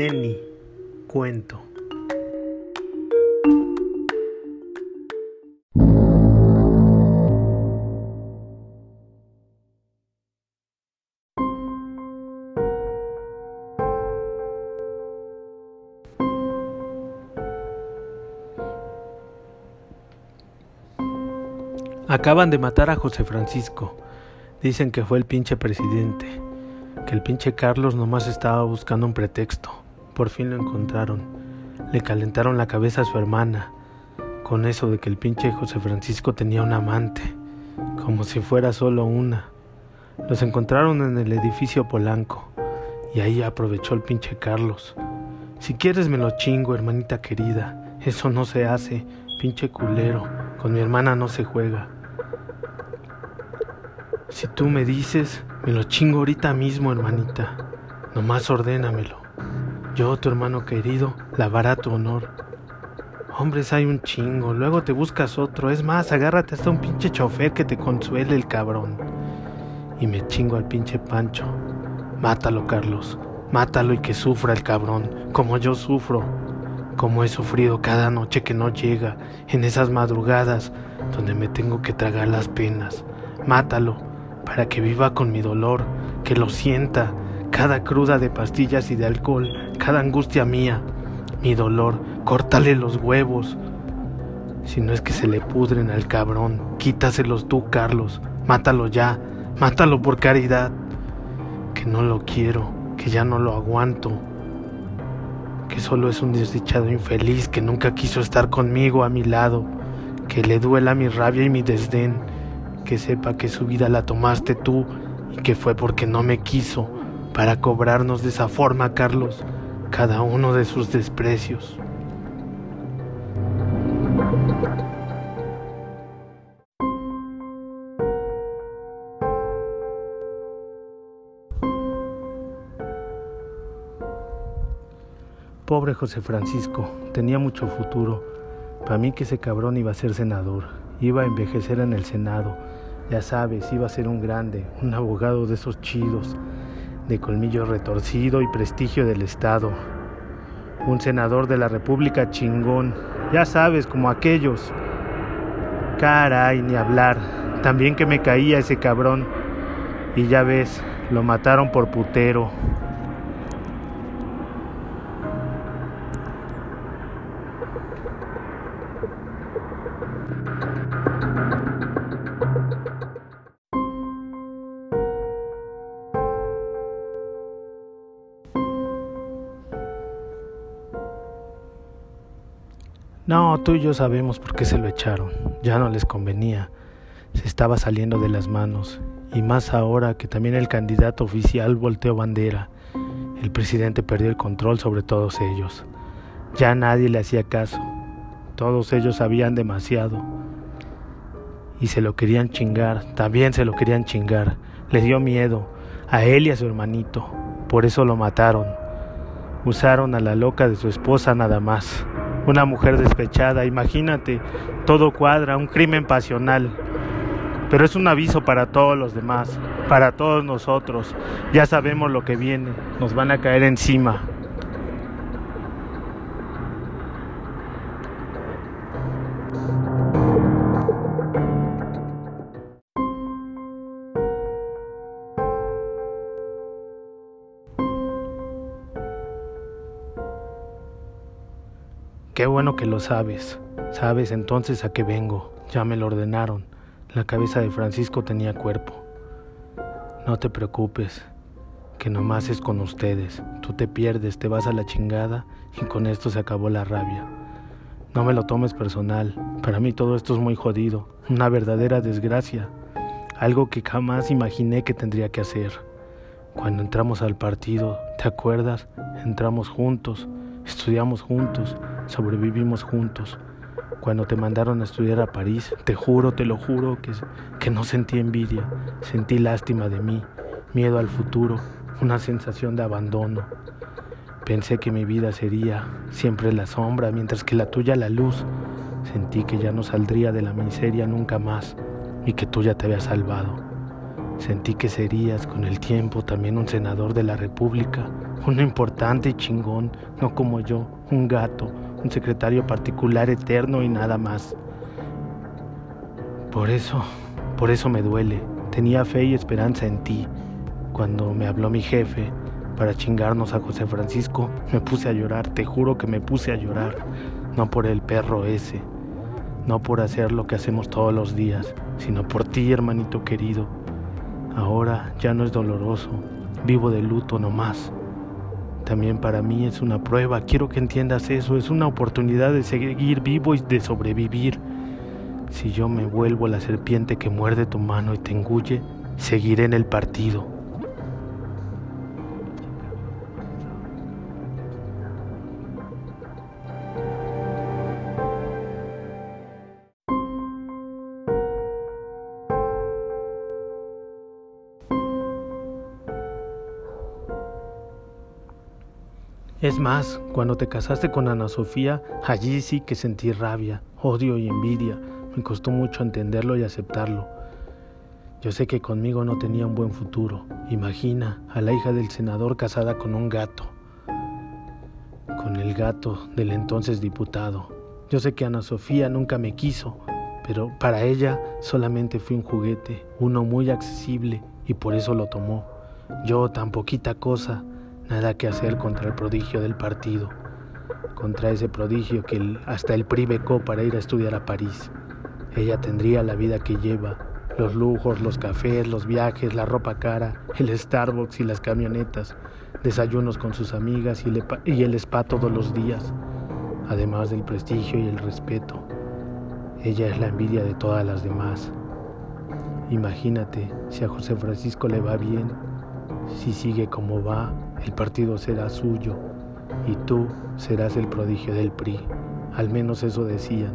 Neni, cuento. Acaban de matar a José Francisco. Dicen que fue el pinche presidente. Que el pinche Carlos nomás estaba buscando un pretexto. Por fin lo encontraron. Le calentaron la cabeza a su hermana. Con eso de que el pinche José Francisco tenía un amante. Como si fuera solo una. Los encontraron en el edificio Polanco. Y ahí aprovechó el pinche Carlos. Si quieres me lo chingo, hermanita querida. Eso no se hace, pinche culero. Con mi hermana no se juega. Si tú me dices, me lo chingo ahorita mismo, hermanita. Nomás ordénamelo. Yo, tu hermano querido, lavará tu honor. Hombres hay un chingo, luego te buscas otro. Es más, agárrate hasta un pinche chofer que te consuele el cabrón. Y me chingo al pinche Pancho. Mátalo, Carlos. Mátalo y que sufra el cabrón, como yo sufro. Como he sufrido cada noche que no llega, en esas madrugadas donde me tengo que tragar las penas. Mátalo para que viva con mi dolor, que lo sienta, cada cruda de pastillas y de alcohol, cada angustia mía, mi dolor, córtale los huevos. Si no es que se le pudren al cabrón, quítaselos tú, Carlos, mátalo ya, mátalo por caridad, que no lo quiero, que ya no lo aguanto, que solo es un desdichado infeliz que nunca quiso estar conmigo a mi lado, que le duela mi rabia y mi desdén. Que sepa que su vida la tomaste tú y que fue porque no me quiso para cobrarnos de esa forma, Carlos, cada uno de sus desprecios. Pobre José Francisco, tenía mucho futuro. Para mí que ese cabrón iba a ser senador, iba a envejecer en el Senado, ya sabes, iba a ser un grande, un abogado de esos chidos, de colmillo retorcido y prestigio del Estado. Un senador de la República chingón, ya sabes, como aquellos. Caray, ni hablar. También que me caía ese cabrón. Y ya ves, lo mataron por putero. Tú y yo sabemos por qué se lo echaron. Ya no les convenía. Se estaba saliendo de las manos. Y más ahora que también el candidato oficial volteó bandera. El presidente perdió el control sobre todos ellos. Ya nadie le hacía caso. Todos ellos sabían demasiado. Y se lo querían chingar. También se lo querían chingar. Le dio miedo. A él y a su hermanito. Por eso lo mataron. Usaron a la loca de su esposa nada más una mujer despechada, imagínate, todo cuadra, un crimen pasional. Pero es un aviso para todos los demás, para todos nosotros. Ya sabemos lo que viene, nos van a caer encima. Qué bueno que lo sabes. Sabes entonces a qué vengo. Ya me lo ordenaron. La cabeza de Francisco tenía cuerpo. No te preocupes, que nomás es con ustedes. Tú te pierdes, te vas a la chingada y con esto se acabó la rabia. No me lo tomes personal. Para mí todo esto es muy jodido. Una verdadera desgracia. Algo que jamás imaginé que tendría que hacer. Cuando entramos al partido, ¿te acuerdas? Entramos juntos, estudiamos juntos sobrevivimos juntos. Cuando te mandaron a estudiar a París, te juro, te lo juro, que, que no sentí envidia, sentí lástima de mí, miedo al futuro, una sensación de abandono. Pensé que mi vida sería siempre la sombra, mientras que la tuya la luz. Sentí que ya no saldría de la miseria nunca más y que tú ya te habías salvado. Sentí que serías con el tiempo también un senador de la República, un importante chingón, no como yo, un gato, un secretario particular eterno y nada más. Por eso, por eso me duele. Tenía fe y esperanza en ti. Cuando me habló mi jefe para chingarnos a José Francisco, me puse a llorar, te juro que me puse a llorar, no por el perro ese, no por hacer lo que hacemos todos los días, sino por ti, hermanito querido. Ahora ya no es doloroso, vivo de luto nomás. También para mí es una prueba, quiero que entiendas eso, es una oportunidad de seguir vivo y de sobrevivir. Si yo me vuelvo la serpiente que muerde tu mano y te engulle, seguiré en el partido. Más, cuando te casaste con Ana Sofía, allí sí que sentí rabia, odio y envidia. Me costó mucho entenderlo y aceptarlo. Yo sé que conmigo no tenía un buen futuro. Imagina a la hija del senador casada con un gato, con el gato del entonces diputado. Yo sé que Ana Sofía nunca me quiso, pero para ella solamente fui un juguete, uno muy accesible, y por eso lo tomó. Yo, tan poquita cosa, Nada que hacer contra el prodigio del partido, contra ese prodigio que hasta el PRI becó para ir a estudiar a París. Ella tendría la vida que lleva, los lujos, los cafés, los viajes, la ropa cara, el Starbucks y las camionetas, desayunos con sus amigas y y el spa todos los días, además del prestigio y el respeto. Ella es la envidia de todas las demás. Imagínate si a José Francisco le va bien, si sigue como va, el partido será suyo y tú serás el prodigio del PRI. Al menos eso decían.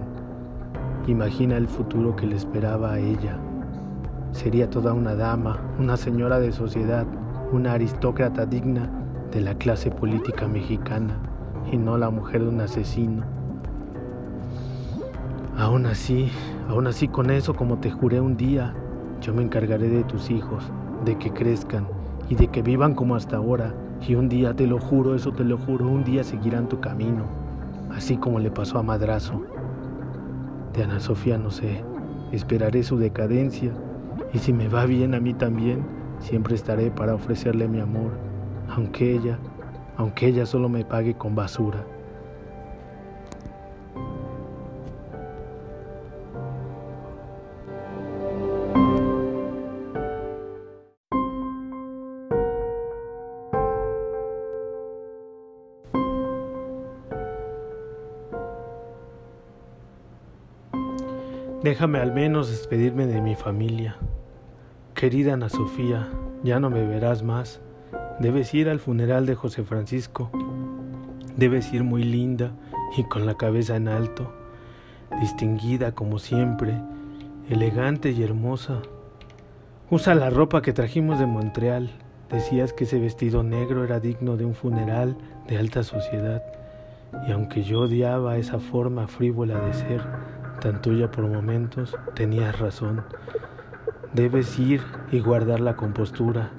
Imagina el futuro que le esperaba a ella. Sería toda una dama, una señora de sociedad, una aristócrata digna de la clase política mexicana y no la mujer de un asesino. Aún así, aún así con eso, como te juré un día, yo me encargaré de tus hijos, de que crezcan y de que vivan como hasta ahora, y un día, te lo juro, eso te lo juro, un día seguirán tu camino, así como le pasó a Madrazo. De Ana Sofía no sé, esperaré su decadencia y si me va bien a mí también, siempre estaré para ofrecerle mi amor, aunque ella, aunque ella solo me pague con basura. Déjame al menos despedirme de mi familia. Querida Ana Sofía, ya no me verás más. Debes ir al funeral de José Francisco. Debes ir muy linda y con la cabeza en alto, distinguida como siempre, elegante y hermosa. Usa la ropa que trajimos de Montreal. Decías que ese vestido negro era digno de un funeral de alta sociedad. Y aunque yo odiaba esa forma frívola de ser, tan tuya por momentos, tenías razón. Debes ir y guardar la compostura.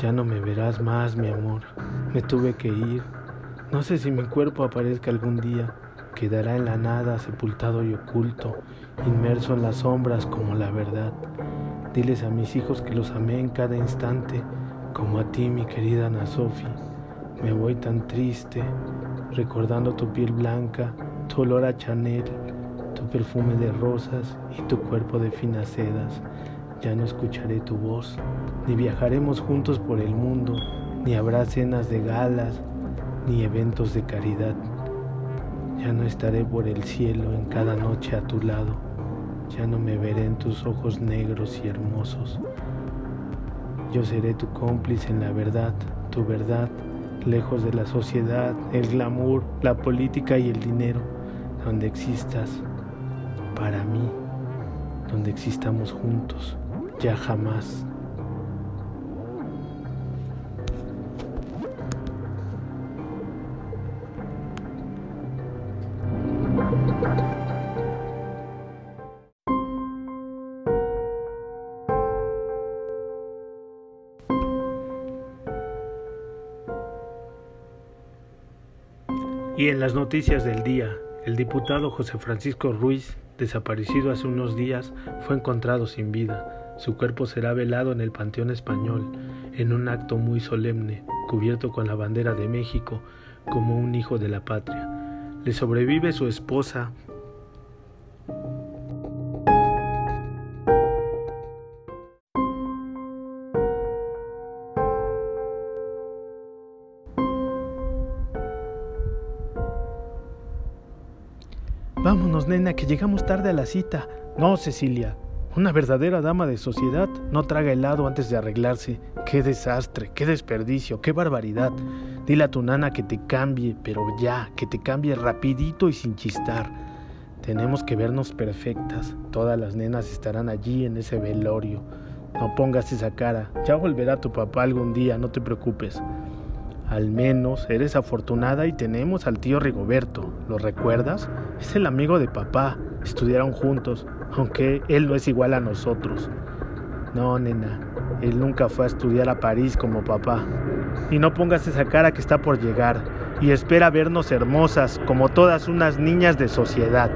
Ya no me verás más, mi amor. Me tuve que ir. No sé si mi cuerpo aparezca algún día. Quedará en la nada, sepultado y oculto, inmerso en las sombras como la verdad. Diles a mis hijos que los amé en cada instante, como a ti, mi querida Ana Sofi. Me voy tan triste, recordando tu piel blanca, tu olor a Chanel, perfume de rosas y tu cuerpo de finas sedas. Ya no escucharé tu voz, ni viajaremos juntos por el mundo, ni habrá cenas de galas, ni eventos de caridad. Ya no estaré por el cielo en cada noche a tu lado, ya no me veré en tus ojos negros y hermosos. Yo seré tu cómplice en la verdad, tu verdad, lejos de la sociedad, el glamour, la política y el dinero, donde existas para mí, donde existamos juntos, ya jamás. Y en las noticias del día, el diputado José Francisco Ruiz desaparecido hace unos días, fue encontrado sin vida. Su cuerpo será velado en el Panteón Español, en un acto muy solemne, cubierto con la bandera de México, como un hijo de la patria. Le sobrevive su esposa, Vámonos, nena, que llegamos tarde a la cita. No, Cecilia. Una verdadera dama de sociedad no traga helado antes de arreglarse. Qué desastre, qué desperdicio, qué barbaridad. Dile a tu nana que te cambie, pero ya, que te cambie rapidito y sin chistar. Tenemos que vernos perfectas. Todas las nenas estarán allí en ese velorio. No pongas esa cara. Ya volverá tu papá algún día, no te preocupes. Al menos eres afortunada y tenemos al tío Rigoberto. ¿Lo recuerdas? Es el amigo de papá. Estudiaron juntos, aunque él no es igual a nosotros. No, nena, él nunca fue a estudiar a París como papá. Y no pongas esa cara que está por llegar y espera vernos hermosas como todas unas niñas de sociedad.